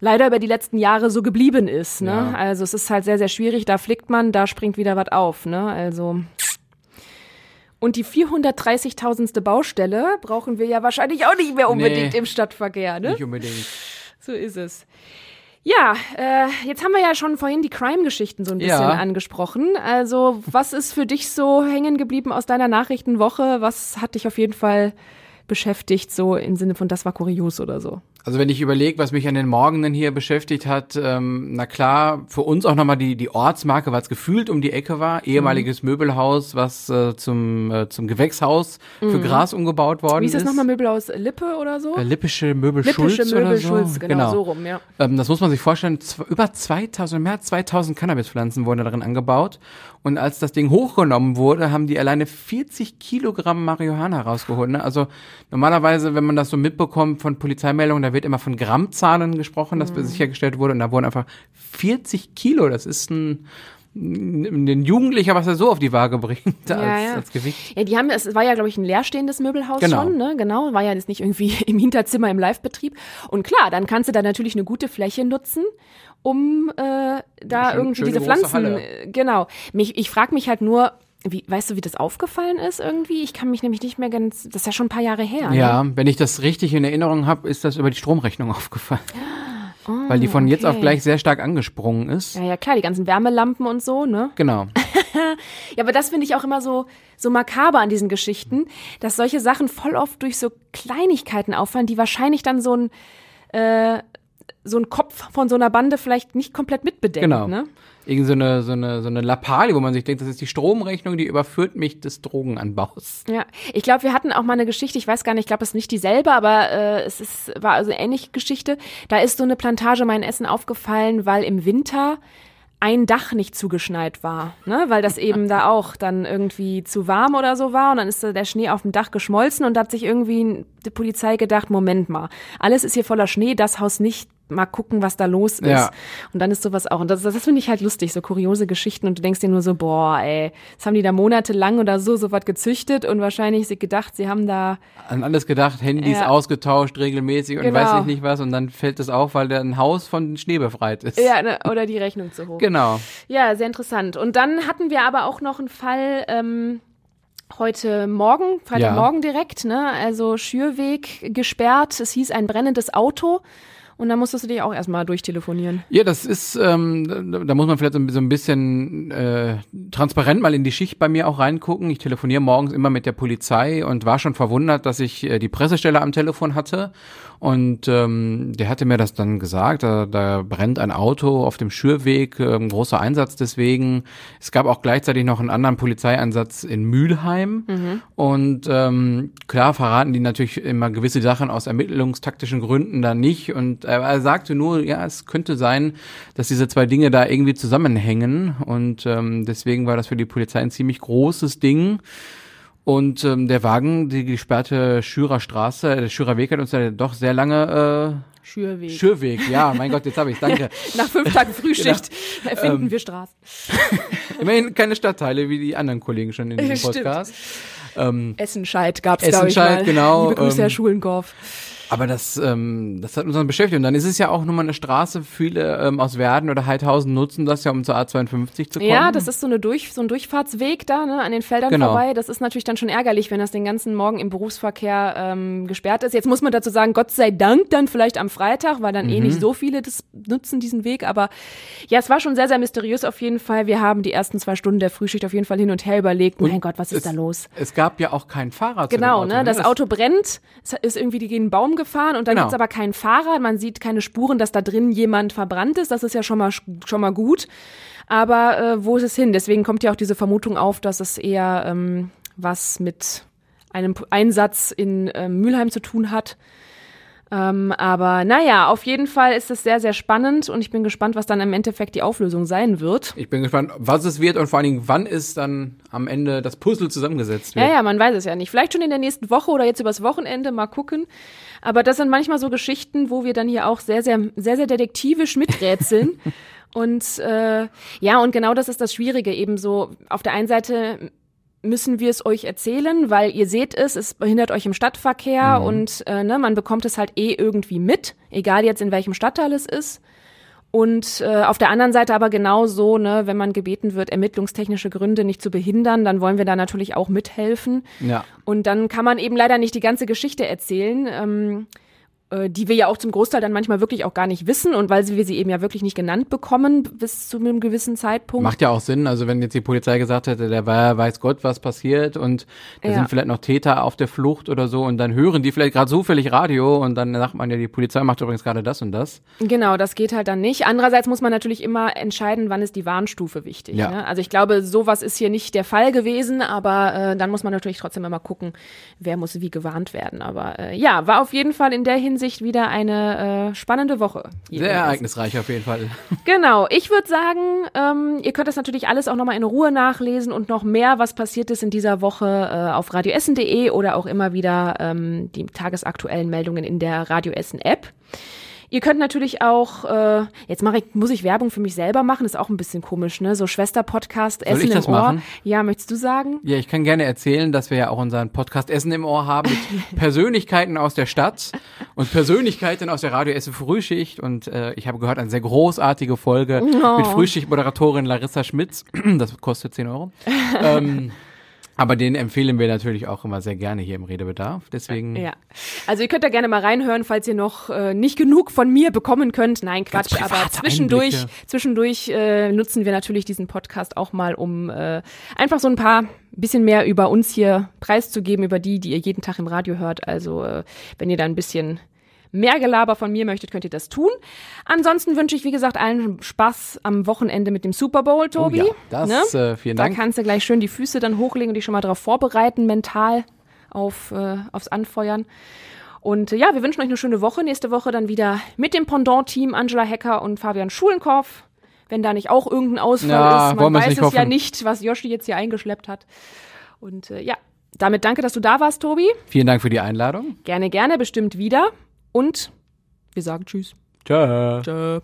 leider über die letzten Jahre so geblieben ist. Ne? Ja. Also es ist halt sehr, sehr schwierig. Da flickt man, da springt wieder was auf. Ne? Also und die 430.000. Baustelle brauchen wir ja wahrscheinlich auch nicht mehr unbedingt Nee. im Stadtverkehr. Ne? Nicht unbedingt. So ist es. Ja, äh, jetzt haben wir ja schon vorhin die Crime-Geschichten so ein bisschen Ja. angesprochen. Also, was ist für dich so hängen geblieben aus deiner Nachrichtenwoche? Was hat dich auf jeden Fall beschäftigt, so im Sinne von, das war kurios oder so? Also wenn ich überlege, was mich an den Morgenen hier beschäftigt hat, ähm, na klar, für uns auch nochmal die, die Ortsmarke, weil es gefühlt um die Ecke war, ehemaliges Möbelhaus, was äh, zum, äh, zum Gewächshaus für Gras umgebaut worden Mhm. Wie ist ist. das nochmal Möbelhaus Lippe oder so? Äh, Lippische Möbel Lippische Schulz Möbel oder so. Schulz, genau, so rum, ja. Ähm, das muss man sich vorstellen, über 2000, mehr als 2000 Cannabispflanzen wurden da drin angebaut. Und als das Ding hochgenommen wurde, haben die alleine 40 Kilogramm Marihuana rausgeholt. Ne? Also normalerweise, wenn man das so mitbekommt von Polizeimeldungen, da wird immer von Grammzahlen gesprochen, dass sichergestellt wurde. Und da wurden einfach 40 Kilo. Das ist ein, ein Jugendlicher, was er so auf die Waage bringt (laughs) als, ja. als Gewicht. Ja, die haben, es war ja, glaube ich, ein leerstehendes Möbelhaus Genau. schon, ne? Genau, war ja jetzt nicht irgendwie (laughs) im Hinterzimmer im Livebetrieb. Und klar, dann kannst du da natürlich eine gute Fläche nutzen, um äh, da schön- irgendwie diese Pflanzen. Halle. äh, Genau. Mich, ich frage mich halt nur, wie, weißt du, wie das aufgefallen ist irgendwie? Ich kann mich nämlich nicht mehr ganz. Das ist ja schon ein paar Jahre her. Ne? Ja, wenn ich das richtig in Erinnerung habe, ist das über die Stromrechnung (laughs) aufgefallen. Weil die von jetzt auf okay. gleich sehr stark angesprungen ist. Ja, ja, klar, die ganzen Wärmelampen und so, ne? Genau. (laughs) Ja, aber das finde ich auch immer so, so makaber an diesen Geschichten, dass solche Sachen voll oft durch so Kleinigkeiten auffallen, die wahrscheinlich dann so ein, äh, so ein Kopf von so einer Bande vielleicht nicht komplett mitbedenkt, Genau. ne? Irgend so eine, so eine, so eine Lappalie, wo man sich denkt, das ist die Stromrechnung, die überführt mich des Drogenanbaus. Ja, ich glaube, wir hatten auch mal eine Geschichte, ich weiß gar nicht, ich glaube, es ist nicht dieselbe, aber äh, es ist, war also eine ähnliche Geschichte. Da ist so eine Plantage mein Essen aufgefallen, weil im Winter ein Dach nicht zugeschneit war, ne? weil das eben da auch dann irgendwie zu warm oder so war und dann ist da der Schnee auf dem Dach geschmolzen und da hat sich irgendwie die Polizei gedacht, Moment mal, alles ist hier voller Schnee, das Haus nicht, mal gucken, was da los ist. Ja. Und dann ist sowas auch, und das, das finde ich halt lustig, so kuriose Geschichten und du denkst dir nur so, boah, ey, das haben die da monatelang oder so sowas gezüchtet und wahrscheinlich sie gedacht, sie haben da, An alles gedacht, Handys Ja. ausgetauscht regelmäßig und Genau. weiß ich nicht was und dann fällt es auf, weil da ein Haus von Schnee befreit ist. ja, ne, oder die Rechnung zu hoch. Genau. Ja, sehr interessant. Und dann hatten wir aber auch noch einen Fall ähm, heute Morgen, Freitagmorgen direkt, ne? Also Schürweg gesperrt. Es hieß ein brennendes Auto. Und da musstest du dich auch erstmal durchtelefonieren. Ja, das ist, ähm, da, da muss man vielleicht so ein- so ein bisschen äh, transparent mal in die Schicht bei mir auch reingucken. Ich telefoniere morgens immer mit der Polizei und war schon verwundert, dass ich äh, die Pressestelle am Telefon hatte. Und ähm, der hatte mir das dann gesagt, da, da brennt ein Auto auf dem Schürweg, ähm, großer Einsatz deswegen. Es gab auch gleichzeitig noch einen anderen Polizeieinsatz in Mülheim. Und ähm, klar verraten die natürlich immer gewisse Sachen aus ermittlungstaktischen Gründen da nicht. Und er, er sagte nur, ja, es könnte sein, dass diese zwei Dinge da irgendwie zusammenhängen. Und ähm, deswegen war das für die Polizei ein ziemlich großes Ding. Und ähm, der Wagen, die gesperrte Schürer Straße, äh, der Schürer Weg hat uns ja doch sehr lange Schürweg. äh, Schürweg, ja, mein Gott, jetzt habe ich danke. (laughs) Nach fünf Tagen (laughs) Frühschicht (laughs) erfinden Ähm, wir Straßen. Immerhin keine Stadtteile wie die anderen Kollegen schon in diesem Stimmt. Podcast. Ähm, Essenscheid gab's glaube ich, Essenscheid, genau, Liebe Grüße, Herr ähm, Schulendorf. Aber das, ähm, das hat uns dann beschäftigt. Und dann ist es ja auch nur mal eine Straße, viele ähm, aus Werden oder Heidhausen nutzen das ja, um zur A52 zu kommen. Ja, das ist so, eine Durch, so ein Durchfahrtsweg da, ne, an den Feldern Genau. vorbei. Das ist natürlich dann schon ärgerlich, wenn das den ganzen Morgen im Berufsverkehr ähm, gesperrt ist. Jetzt muss man dazu sagen, Gott sei Dank dann vielleicht am Freitag, weil dann eh Mhm. nicht so viele das nutzen, diesen Weg. Aber ja, es war schon sehr, sehr mysteriös auf jeden Fall. Wir haben die ersten zwei Stunden der Frühschicht auf jeden Fall hin und her überlegt. mein Gott, was ist es, da los? Es gab ja auch kein Fahrer zu Genau, dem Auto, ne? Das Auto brennt, es ist irgendwie gegen einen Baum gefahren und dann Genau. gibt's aber keinen Fahrer. Man sieht keine Spuren, dass da drin jemand verbrannt ist. Das ist ja schon mal schon mal gut. Aber äh, wo ist es hin? Deswegen kommt ja auch diese Vermutung auf, dass es eher ähm, was mit einem Einsatz in ähm, Mülheim zu tun hat. Ähm, aber naja, auf jeden Fall ist es sehr, sehr spannend und ich bin gespannt, was dann im Endeffekt die Auflösung sein wird. Ich bin gespannt, was es wird und vor allen Dingen, wann ist dann am Ende das Puzzle zusammengesetzt wird. Ja, ja, man weiß es ja nicht. Vielleicht schon in der nächsten Woche oder jetzt übers Wochenende mal gucken. Aber das sind manchmal so Geschichten, wo wir dann hier auch sehr, sehr, sehr, sehr detektivisch miträtseln. (laughs) und äh, ja, und genau das ist das Schwierige. Eben so, auf der einen Seite müssen wir es euch erzählen, weil ihr seht es, es behindert euch im Stadtverkehr Mhm. und äh, ne, man bekommt es halt eh irgendwie mit, egal jetzt in welchem Stadtteil es ist. Und äh, auf der anderen Seite aber genauso, ne, wenn man gebeten wird, ermittlungstechnische Gründe nicht zu behindern, dann wollen wir da natürlich auch mithelfen. Ja. Und dann kann man eben leider nicht die ganze Geschichte erzählen, ähm, äh, die wir ja auch zum Großteil dann manchmal wirklich auch gar nicht wissen und weil wir sie eben ja wirklich nicht genannt bekommen bis zu einem gewissen Zeitpunkt. Macht ja auch Sinn, also wenn jetzt die Polizei gesagt hätte, der war, weiß Gott, was passiert und da Ja. sind vielleicht noch Täter auf der Flucht oder so und dann hören die vielleicht gerade zufällig Radio und dann sagt man ja, die Polizei macht übrigens gerade das und das. Genau, das geht halt dann nicht. Andererseits muss man natürlich immer entscheiden, wann ist die Warnstufe wichtig. Ja. Ne? Also ich glaube, sowas ist hier nicht der Fall gewesen, aber äh, dann muss man natürlich trotzdem immer gucken, wer muss wie gewarnt werden. Aber äh, ja, war auf jeden Fall in der Hinsicht wieder eine äh, spannende Woche. Sehr ereignisreich auf jeden Fall. (laughs) Genau, ich würde sagen, ähm, ihr könnt das natürlich alles auch nochmal in Ruhe nachlesen und noch mehr, was passiert ist in dieser Woche äh, auf radioessen.de oder auch immer wieder ähm, die tagesaktuellen Meldungen in der Radio Essen App. Ihr könnt natürlich auch, äh, jetzt mache ich, muss ich Werbung für mich selber machen, ist auch ein bisschen komisch, ne? So Schwester-Podcast, Essen ich das im Ohr. machen? Ja, möchtest du sagen? Ja, ich kann gerne erzählen, dass wir ja auch unseren Podcast Essen im Ohr haben mit (laughs) Persönlichkeiten aus der Stadt und Persönlichkeiten aus der Radio Essen Frühschicht und äh, ich habe gehört, eine sehr großartige Folge Oh. mit Frühschichtmoderatorin Larissa Schmitz. (clears throat) Das kostet 10 Euro. ähm, aber den empfehlen wir natürlich auch immer sehr gerne hier im Redebedarf. Deswegen Ja. Also ihr könnt da gerne mal reinhören, falls ihr noch äh, nicht genug von mir bekommen könnt. Nein, Quatsch, aber zwischendurch, Einblicke. zwischendurch äh, nutzen wir natürlich diesen Podcast auch mal, um äh, einfach so ein paar bisschen mehr über uns hier preiszugeben, über die, die ihr jeden Tag im Radio hört. Also äh, wenn ihr da ein bisschen mehr Gelaber von mir möchtet, könnt ihr das tun. Ansonsten wünsche ich, wie gesagt, allen Spaß am Wochenende mit dem Super Bowl, Tobi. Oh ja, das, äh, vielen Da Dank. kannst du gleich schön die Füße dann hochlegen und dich schon mal darauf vorbereiten, mental auf, äh, aufs Anfeuern. Und äh, ja, wir wünschen euch eine schöne Woche. Nächste Woche dann wieder mit dem Pendant-Team Angela Hecker und Fabian Schulenkorf. Wenn da nicht auch irgendein Ausfall Ja, ist. Man weiß es ja hoffen. nicht, was Yoshi jetzt hier eingeschleppt hat. Und äh, ja, damit danke, dass du da warst, Tobi. Vielen Dank für die Einladung. Gerne, gerne, bestimmt wieder. Und wir sagen Tschüss. Ciao. Tschö.